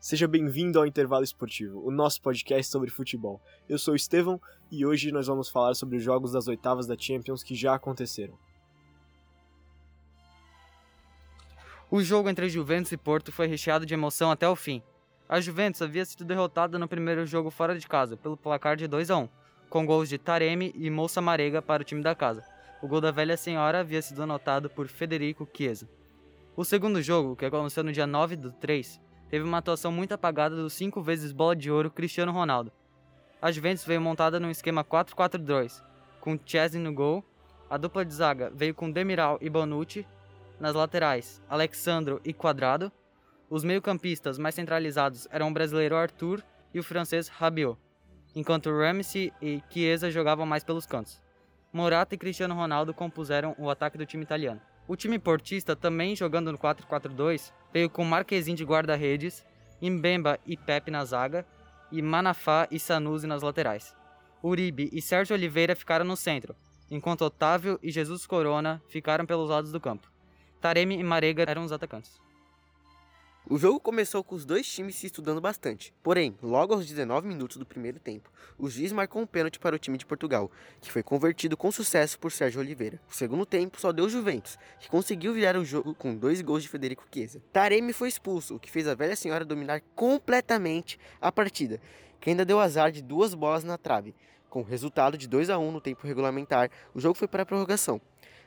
Seja bem-vindo ao Intervalo Esportivo, o nosso podcast sobre futebol. Eu sou o Estevão e hoje nós vamos falar sobre os jogos das oitavas da Champions que já aconteceram. O jogo entre Juventus e Porto foi recheado de emoção até o fim. A Juventus havia sido derrotada no primeiro jogo fora de casa pelo placar de 2 a 1, com gols de Taremi e Moussa Marega para o time da casa. O gol da velha senhora havia sido anotado por Federico Chiesa. O segundo jogo, que aconteceu no dia 9 do 3, teve uma atuação muito apagada do cinco vezes bola de ouro Cristiano Ronaldo. A Juventus veio montada num esquema 4-4-2, com Chesney no gol, a dupla de zaga veio com Demiral e Bonucci, nas laterais, Alexandro e Quadrado. Os meio-campistas mais centralizados eram o brasileiro Arthur e o francês Rabiot, enquanto Ramsey e Chiesa jogavam mais pelos cantos. Morata e Cristiano Ronaldo compuseram o ataque do time italiano. O time portista, também jogando no 4-4-2, veio com Marquezin de guarda-redes, Mbemba e Pepe na zaga, e Manafá e Sanusi nas laterais. Uribe e Sérgio Oliveira ficaram no centro, enquanto Otávio e Jesus Corona ficaram pelos lados do campo. Taremi e Marega eram os atacantes. O jogo começou com os dois times se estudando bastante. Porém, logo aos 19 minutos do primeiro tempo, o juiz marcou um pênalti para o time de Portugal, que foi convertido com sucesso por Sérgio Oliveira. O segundo tempo só deu Juventus, que conseguiu virar o jogo com dois gols de Federico Chiesa. Taremi foi expulso, o que fez a velha senhora dominar completamente a partida, que ainda deu azar de duas bolas na trave. Com o resultado de 2 a 1 no tempo regulamentar, o jogo foi para a prorrogação.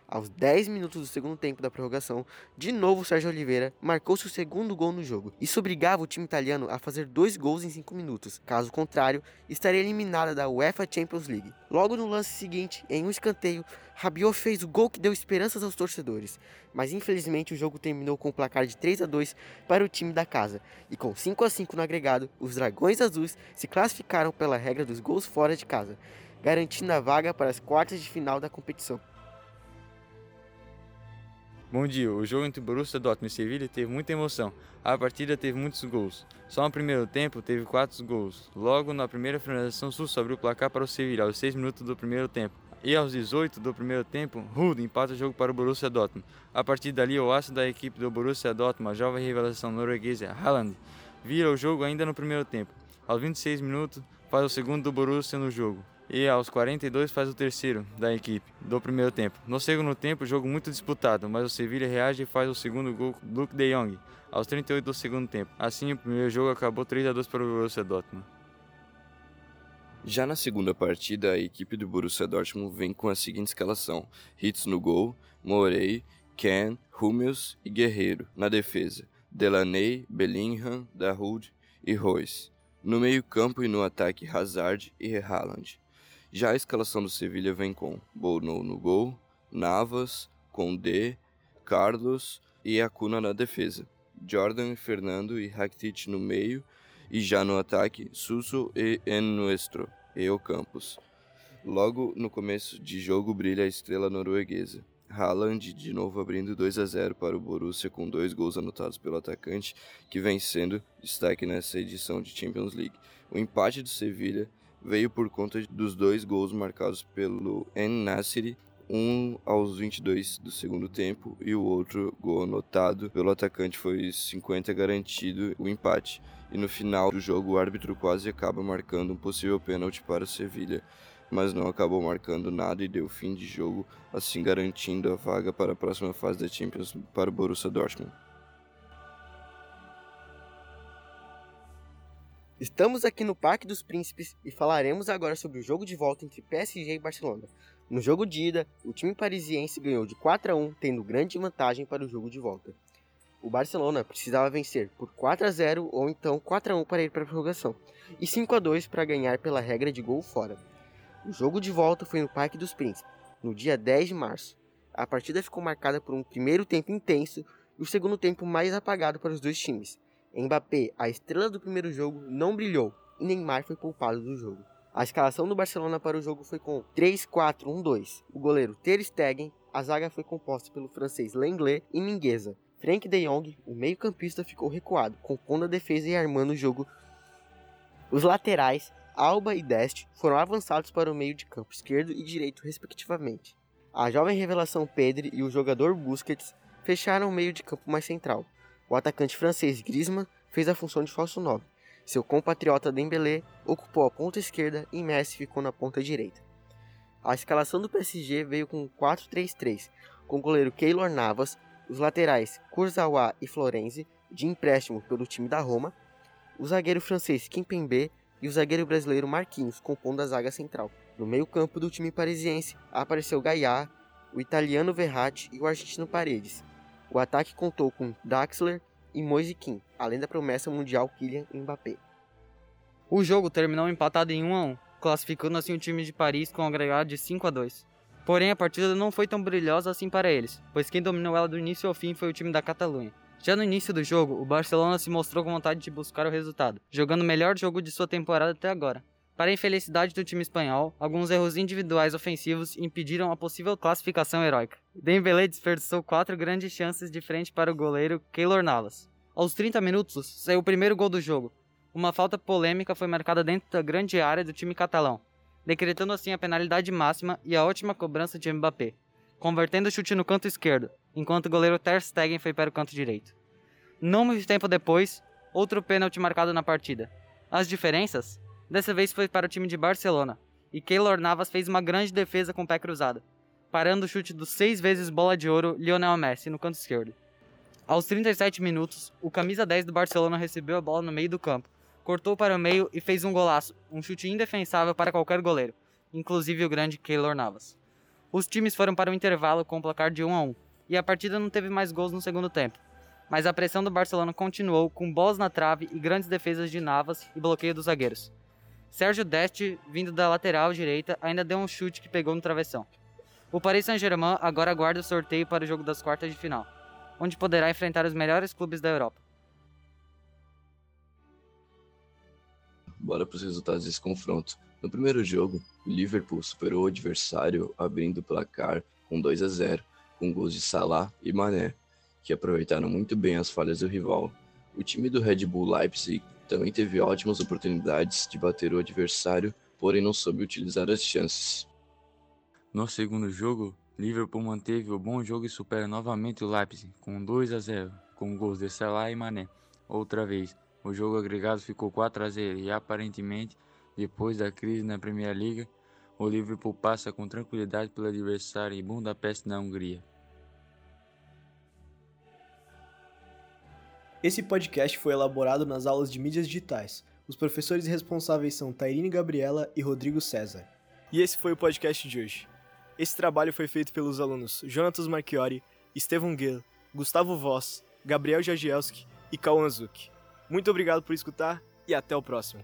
Aos 10 minutos do segundo tempo da prorrogação, de novo Sérgio Oliveira marcou seu segundo gol no jogo. Isso obrigava o time italiano a fazer dois gols em 5 minutos. Caso contrário, estaria eliminada da UEFA Champions League. Logo no lance seguinte, em um escanteio, Rabiot fez o gol que deu esperanças aos torcedores. Mas infelizmente o jogo terminou com o placar de 3 a 2 para o time da casa. E com 5 a 5 no agregado, os Dragões Azuis se classificaram pela regra dos gols fora de casa, garantindo a vaga para as quartas de final da competição. Bom dia, o jogo entre Borussia Dortmund e Sevilha teve muita emoção. A partida teve muitos gols. Só no primeiro tempo teve 4 gols. Logo na primeira finalização, Sus abriu o placar para o Sevilha aos 6 minutos do primeiro tempo. E aos 18 do primeiro tempo, Rude empata o jogo para o Borussia Dortmund. A partir dali, o aço da equipe do Borussia Dortmund, a jovem revelação norueguesa Haaland, vira o jogo ainda no primeiro tempo. Aos 26 minutos, faz o segundo do Borussia no jogo e aos 42 faz o terceiro da equipe do primeiro tempo. No segundo tempo, jogo muito disputado, mas o Sevilla reage e faz o segundo gol Luke de Jong aos 38 do segundo tempo. Assim, o primeiro jogo acabou 3 a 2 para o Borussia Dortmund. Já na segunda partida, a equipe do Borussia Dortmund vem com a seguinte escalação: Hits no gol, Morey, Ken, Hummels e Guerreiro na defesa, Delaney, Bellingham, Dahoud e Royce. No meio-campo e no ataque, Hazard e Haaland. Já a escalação do Sevilha vem com Bono no gol, Navas, Condé, Carlos e Acuna na defesa, Jordan, Fernando e Rakitic no meio e já no ataque, Suso e Enuestro e Ocampos. Logo no começo de jogo brilha a estrela norueguesa. Haaland de novo abrindo 2 a 0 para o Borussia com dois gols anotados pelo atacante, que vem sendo destaque nessa edição de Champions League. O empate do Sevilha veio por conta dos dois gols marcados pelo En Nassiri, um aos 22 do segundo tempo e o outro gol anotado pelo atacante foi 50 garantido o empate. E no final do jogo o árbitro quase acaba marcando um possível pênalti para o Sevilha, mas não acabou marcando nada e deu fim de jogo, assim garantindo a vaga para a próxima fase da Champions para o Borussia Dortmund. Estamos aqui no Parque dos Príncipes e falaremos agora sobre o jogo de volta entre PSG e Barcelona. No jogo de ida, o time parisiense ganhou de 4 a 1, tendo grande vantagem para o jogo de volta. O Barcelona precisava vencer por 4 a 0 ou então 4 a 1 para ir para a prorrogação e 5 a 2 para ganhar pela regra de gol fora. O jogo de volta foi no Parque dos Príncipes, no dia 10 de março. A partida ficou marcada por um primeiro tempo intenso e o segundo tempo mais apagado para os dois times. Mbappé, a estrela do primeiro jogo, não brilhou e Neymar foi poupado do jogo. A escalação do Barcelona para o jogo foi com 3-4-1-2. O goleiro Ter Stegen, a zaga foi composta pelo francês Lenglet e Mingueza. Frank de Jong, o meio-campista, ficou recuado, compondo a defesa e armando o jogo. Os laterais, Alba e Dest, foram avançados para o meio de campo esquerdo e direito, respectivamente. A jovem revelação Pedri e o jogador Busquets fecharam o meio de campo mais central. O atacante francês Griezmann fez a função de falso 9. Seu compatriota Dembélé ocupou a ponta esquerda e Messi ficou na ponta direita. A escalação do PSG veio com 4-3-3, com o goleiro Keylor Navas, os laterais Kurzawa e Florenzi, de empréstimo pelo time da Roma, o zagueiro francês Kimpembe e o zagueiro brasileiro Marquinhos compondo a zaga central. No meio-campo do time parisiense apareceu Gaia, o italiano Verratti e o argentino Paredes. O ataque contou com Draxler e Moise Kean, além da promessa mundial Kylian Mbappé. O jogo terminou empatado em 1 a 1, classificando assim o time de Paris com um agregado de 5 a 2. Porém, a partida não foi tão brilhosa assim para eles, pois quem dominou ela do início ao fim foi o time da Catalunha. Já no início do jogo, o Barcelona se mostrou com vontade de buscar o resultado, jogando o melhor jogo de sua temporada até agora. Para a infelicidade do time espanhol, alguns erros individuais ofensivos impediram a possível classificação heróica. Dembélé desperdiçou quatro grandes chances de frente para o goleiro Keylor Navas. Aos 30 minutos, saiu o primeiro gol do jogo. Uma falta polêmica foi marcada dentro da grande área do time catalão, decretando assim a penalidade máxima e a ótima cobrança de Mbappé, convertendo o chute no canto esquerdo, enquanto o goleiro Ter Stegen foi para o canto direito. Não muito tempo depois, outro pênalti marcado na partida. As diferenças? Dessa vez foi para o time de Barcelona, e Keylor Navas fez uma grande defesa com o pé cruzado, parando o chute do seis vezes bola de ouro Lionel Messi no canto esquerdo. Aos 37 minutos, o camisa 10 do Barcelona recebeu a bola no meio do campo, cortou para o meio e fez um golaço, um chute indefensável para qualquer goleiro, inclusive o grande Keylor Navas. Os times foram para o intervalo com o placar de 1 a 1, e a partida não teve mais gols no segundo tempo. Mas a pressão do Barcelona continuou com bolas na trave e grandes defesas de Navas e bloqueio dos zagueiros. Sérgio Deste, vindo da lateral direita, ainda deu um chute que pegou no travessão. O Paris Saint-Germain agora aguarda o sorteio para o jogo das quartas de final, onde poderá enfrentar os melhores clubes da Europa. Bora para os resultados desse confronto. No primeiro jogo, o Liverpool superou o adversário abrindo o placar com 2 a 0, com gols de Salah e Mané, que aproveitaram muito bem as falhas do rival. O time do Red Bull Leipzig também teve ótimas oportunidades de bater o adversário, porém não soube utilizar as chances. No segundo jogo, Liverpool manteve o bom jogo e supera novamente o Leipzig com 2 a 0, com gols de Salah e Mané. Outra vez, o jogo agregado ficou 4 a 0 e aparentemente, depois da crise na Primeira Liga, o Liverpool passa com tranquilidade pelo adversário em Budapeste, na Hungria. Esse podcast foi elaborado nas aulas de mídias digitais. Os professores responsáveis são Tairine Gabriela e Rodrigo César. E esse foi o podcast de hoje. Esse trabalho foi feito pelos alunos Jonatas Marchiori, Estevão Guel, Gustavo Voss, Gabriel Jagielski e Cauã Zuc. Muito obrigado por escutar e até o próximo.